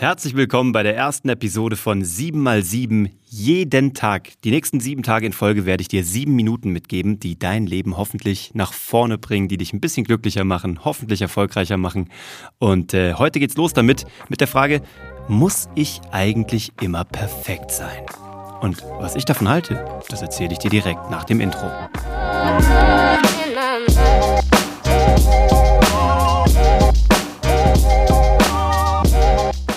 Herzlich willkommen bei der ersten Episode von 7x7 jeden Tag. Die nächsten sieben Tage in Folge werde ich dir sieben Minuten mitgeben, die dein Leben hoffentlich nach vorne bringen, die dich ein bisschen glücklicher machen, hoffentlich erfolgreicher machen. Und äh, heute geht's los damit, mit der Frage, muss ich eigentlich immer perfekt sein? Und was ich davon halte, das erzähle ich dir direkt nach dem Intro.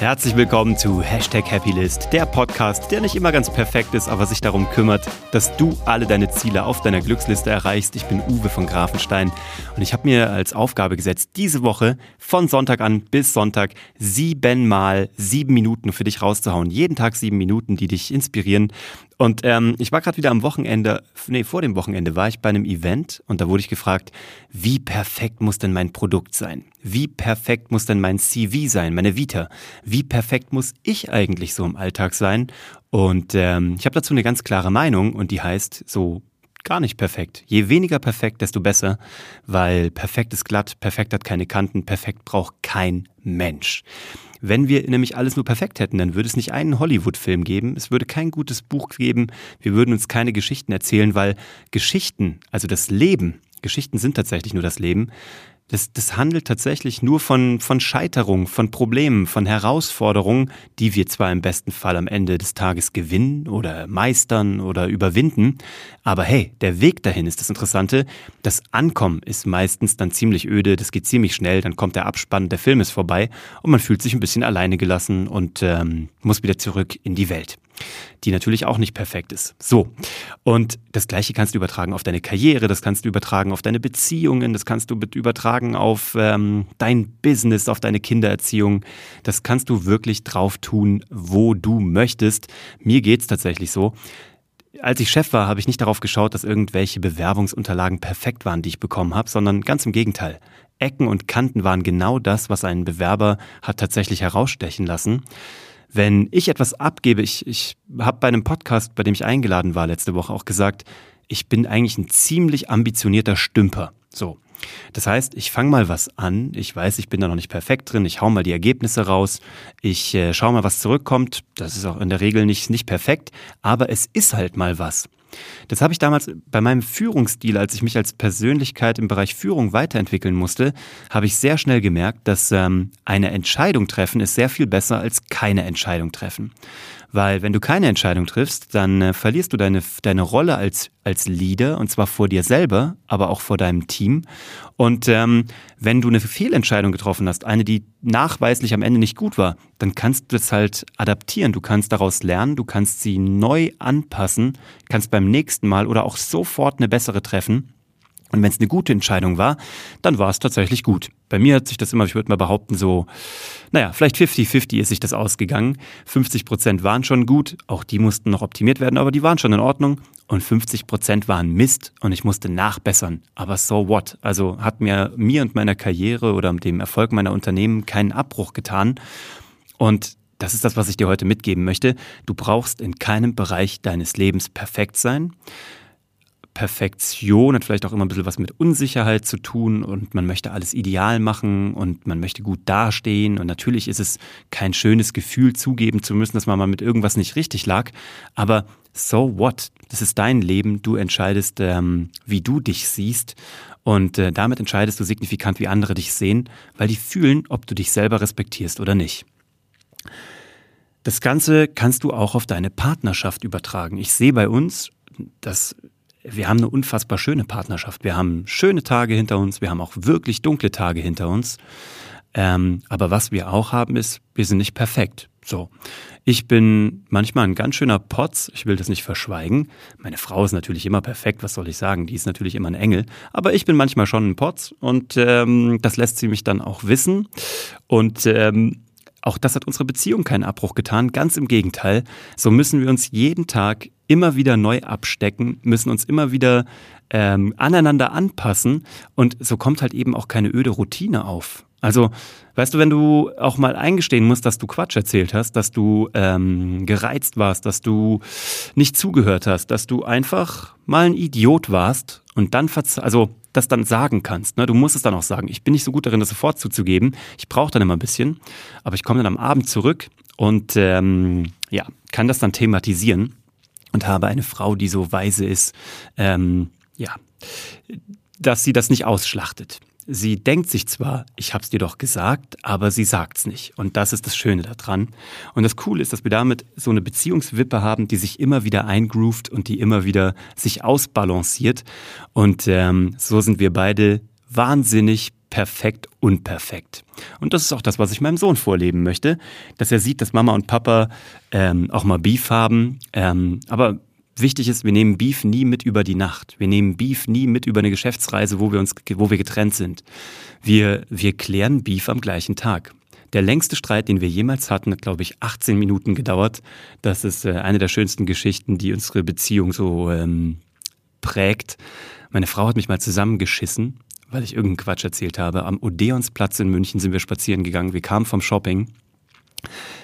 Herzlich willkommen zu Hashtag Happylist, der Podcast, der nicht immer ganz perfekt ist, aber sich darum kümmert, dass du alle deine Ziele auf deiner Glücksliste erreichst. Ich bin Uwe von Grafenstein und ich habe mir als Aufgabe gesetzt, diese Woche von Sonntag an bis Sonntag siebenmal sieben Minuten für dich rauszuhauen. Jeden Tag sieben Minuten, die dich inspirieren. Und ähm, ich war gerade wieder am Wochenende, nee, vor dem Wochenende war ich bei einem Event und da wurde ich gefragt, wie perfekt muss denn mein Produkt sein? Wie perfekt muss denn mein CV sein, meine Vita? Wie perfekt muss ich eigentlich so im Alltag sein? Und ähm, ich habe dazu eine ganz klare Meinung und die heißt so gar nicht perfekt. Je weniger perfekt, desto besser, weil perfekt ist glatt, perfekt hat keine Kanten, perfekt braucht kein Mensch. Wenn wir nämlich alles nur perfekt hätten, dann würde es nicht einen Hollywood-Film geben, es würde kein gutes Buch geben, wir würden uns keine Geschichten erzählen, weil Geschichten, also das Leben, Geschichten sind tatsächlich nur das Leben, das, das handelt tatsächlich nur von, von Scheiterung, von Problemen, von Herausforderungen, die wir zwar im besten Fall am Ende des Tages gewinnen oder meistern oder überwinden, aber hey, der Weg dahin ist das Interessante. Das Ankommen ist meistens dann ziemlich öde, das geht ziemlich schnell, dann kommt der Abspann, der Film ist vorbei und man fühlt sich ein bisschen alleine gelassen und ähm, muss wieder zurück in die Welt die natürlich auch nicht perfekt ist. So. Und das Gleiche kannst du übertragen auf deine Karriere, das kannst du übertragen auf deine Beziehungen, das kannst du übertragen auf ähm, dein Business, auf deine Kindererziehung. Das kannst du wirklich drauf tun, wo du möchtest. Mir geht's tatsächlich so. Als ich Chef war, habe ich nicht darauf geschaut, dass irgendwelche Bewerbungsunterlagen perfekt waren, die ich bekommen habe, sondern ganz im Gegenteil. Ecken und Kanten waren genau das, was einen Bewerber hat tatsächlich herausstechen lassen wenn ich etwas abgebe, ich, ich habe bei einem Podcast, bei dem ich eingeladen war letzte Woche, auch gesagt, ich bin eigentlich ein ziemlich ambitionierter Stümper. So. Das heißt, ich fange mal was an, ich weiß, ich bin da noch nicht perfekt drin, ich hau mal die Ergebnisse raus, ich äh, schaue mal, was zurückkommt. Das ist auch in der Regel nicht, nicht perfekt, aber es ist halt mal was. Das habe ich damals bei meinem Führungsstil, als ich mich als Persönlichkeit im Bereich Führung weiterentwickeln musste, habe ich sehr schnell gemerkt, dass ähm, eine Entscheidung treffen ist sehr viel besser als keine Entscheidung treffen. Weil wenn du keine Entscheidung triffst, dann äh, verlierst du deine, deine Rolle als, als Leader und zwar vor dir selber, aber auch vor deinem Team. Und ähm, wenn du eine Fehlentscheidung getroffen hast, eine, die nachweislich am Ende nicht gut war, dann kannst du das halt adaptieren. Du kannst daraus lernen, du kannst sie neu anpassen, kannst beim nächsten Mal oder auch sofort eine bessere treffen. Und wenn es eine gute Entscheidung war, dann war es tatsächlich gut. Bei mir hat sich das immer, ich würde mal behaupten, so, naja, vielleicht 50-50 ist sich das ausgegangen. 50 Prozent waren schon gut, auch die mussten noch optimiert werden, aber die waren schon in Ordnung. Und 50 Prozent waren Mist und ich musste nachbessern. Aber so what? Also hat mir, mir und meiner Karriere oder dem Erfolg meiner Unternehmen keinen Abbruch getan. Und das ist das, was ich dir heute mitgeben möchte. Du brauchst in keinem Bereich deines Lebens perfekt sein. Perfektion hat vielleicht auch immer ein bisschen was mit Unsicherheit zu tun und man möchte alles ideal machen und man möchte gut dastehen und natürlich ist es kein schönes Gefühl zugeben zu müssen, dass man mal mit irgendwas nicht richtig lag, aber so what? Das ist dein Leben, du entscheidest, ähm, wie du dich siehst und äh, damit entscheidest du signifikant, wie andere dich sehen, weil die fühlen, ob du dich selber respektierst oder nicht. Das Ganze kannst du auch auf deine Partnerschaft übertragen. Ich sehe bei uns, dass wir haben eine unfassbar schöne Partnerschaft. Wir haben schöne Tage hinter uns, wir haben auch wirklich dunkle Tage hinter uns. Ähm, aber was wir auch haben, ist, wir sind nicht perfekt. So. Ich bin manchmal ein ganz schöner Potz, ich will das nicht verschweigen. Meine Frau ist natürlich immer perfekt, was soll ich sagen? Die ist natürlich immer ein Engel. Aber ich bin manchmal schon ein Potz und ähm, das lässt sie mich dann auch wissen. Und ähm, auch das hat unsere Beziehung keinen Abbruch getan, ganz im Gegenteil. So müssen wir uns jeden Tag immer wieder neu abstecken, müssen uns immer wieder ähm, aneinander anpassen und so kommt halt eben auch keine öde Routine auf. Also, weißt du, wenn du auch mal eingestehen musst, dass du Quatsch erzählt hast, dass du ähm, gereizt warst, dass du nicht zugehört hast, dass du einfach mal ein Idiot warst und dann also das dann sagen kannst. Ne? Du musst es dann auch sagen. Ich bin nicht so gut darin, das sofort zuzugeben. Ich brauche dann immer ein bisschen, aber ich komme dann am Abend zurück und ähm, ja, kann das dann thematisieren und habe eine Frau, die so weise ist, ähm, ja, dass sie das nicht ausschlachtet. Sie denkt sich zwar, ich hab's dir doch gesagt, aber sie sagt's nicht. Und das ist das Schöne daran. Und das Coole ist, dass wir damit so eine Beziehungswippe haben, die sich immer wieder eingroovt und die immer wieder sich ausbalanciert. Und ähm, so sind wir beide wahnsinnig perfekt unperfekt. Und das ist auch das, was ich meinem Sohn vorleben möchte, dass er sieht, dass Mama und Papa ähm, auch mal Beef haben, ähm, aber Wichtig ist, wir nehmen Beef nie mit über die Nacht. Wir nehmen Beef nie mit über eine Geschäftsreise, wo wir uns, wo wir getrennt sind. Wir, wir klären Beef am gleichen Tag. Der längste Streit, den wir jemals hatten, hat, glaube ich, 18 Minuten gedauert. Das ist äh, eine der schönsten Geschichten, die unsere Beziehung so ähm, prägt. Meine Frau hat mich mal zusammengeschissen, weil ich irgendeinen Quatsch erzählt habe. Am Odeonsplatz in München sind wir spazieren gegangen. Wir kamen vom Shopping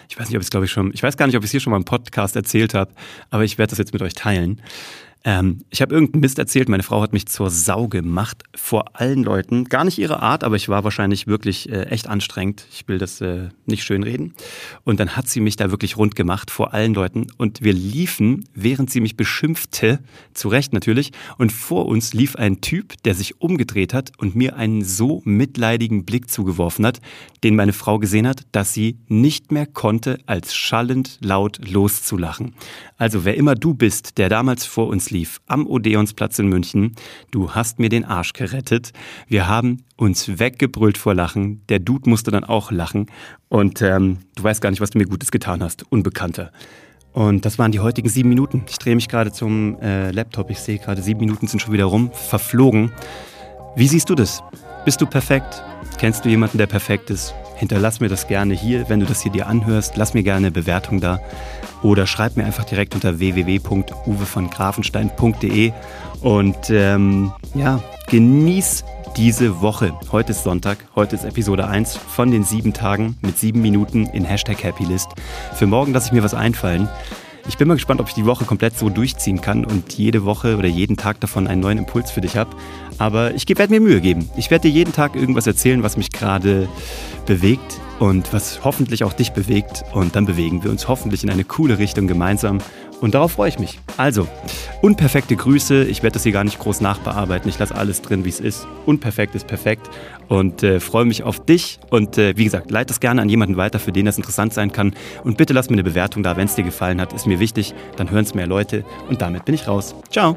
ich weiß nicht, ob ich glaube ich schon, ich weiß gar nicht, ob ich es hier schon mal im Podcast erzählt habe, aber ich werde das jetzt mit euch teilen. Ähm, ich habe irgendeinen Mist erzählt, meine Frau hat mich zur Sau gemacht vor allen Leuten. Gar nicht ihre Art, aber ich war wahrscheinlich wirklich äh, echt anstrengend. Ich will das äh, nicht schönreden. Und dann hat sie mich da wirklich rund gemacht vor allen Leuten. Und wir liefen, während sie mich beschimpfte, zu Recht natürlich, und vor uns lief ein Typ, der sich umgedreht hat und mir einen so mitleidigen Blick zugeworfen hat, den meine Frau gesehen hat, dass sie nicht mehr konnte, als schallend laut loszulachen. Also wer immer du bist, der damals vor uns lief, lief am Odeonsplatz in München. Du hast mir den Arsch gerettet. Wir haben uns weggebrüllt vor Lachen. Der Dude musste dann auch lachen. Und ähm, du weißt gar nicht, was du mir Gutes getan hast, Unbekannter. Und das waren die heutigen sieben Minuten. Ich drehe mich gerade zum äh, Laptop. Ich sehe gerade, sieben Minuten sind schon wieder rum, verflogen. Wie siehst du das? Bist du perfekt? Kennst du jemanden, der perfekt ist? Hinterlass mir das gerne hier, wenn du das hier dir anhörst. Lass mir gerne eine Bewertung da. Oder schreib mir einfach direkt unter www.uwevongrafenstein.de. Und ähm, ja, genieß diese Woche. Heute ist Sonntag, heute ist Episode 1 von den sieben Tagen mit sieben Minuten in Hashtag Happylist. Für morgen lasse ich mir was einfallen. Ich bin mal gespannt, ob ich die Woche komplett so durchziehen kann und jede Woche oder jeden Tag davon einen neuen Impuls für dich habe. Aber ich werde mir Mühe geben. Ich werde dir jeden Tag irgendwas erzählen, was mich gerade bewegt und was hoffentlich auch dich bewegt. Und dann bewegen wir uns hoffentlich in eine coole Richtung gemeinsam. Und darauf freue ich mich. Also, unperfekte Grüße. Ich werde das hier gar nicht groß nachbearbeiten. Ich lasse alles drin, wie es ist. Unperfekt ist perfekt. Und äh, freue mich auf dich. Und äh, wie gesagt, leite das gerne an jemanden weiter, für den das interessant sein kann. Und bitte lass mir eine Bewertung da, wenn es dir gefallen hat. Ist mir wichtig. Dann hören es mehr Leute. Und damit bin ich raus. Ciao.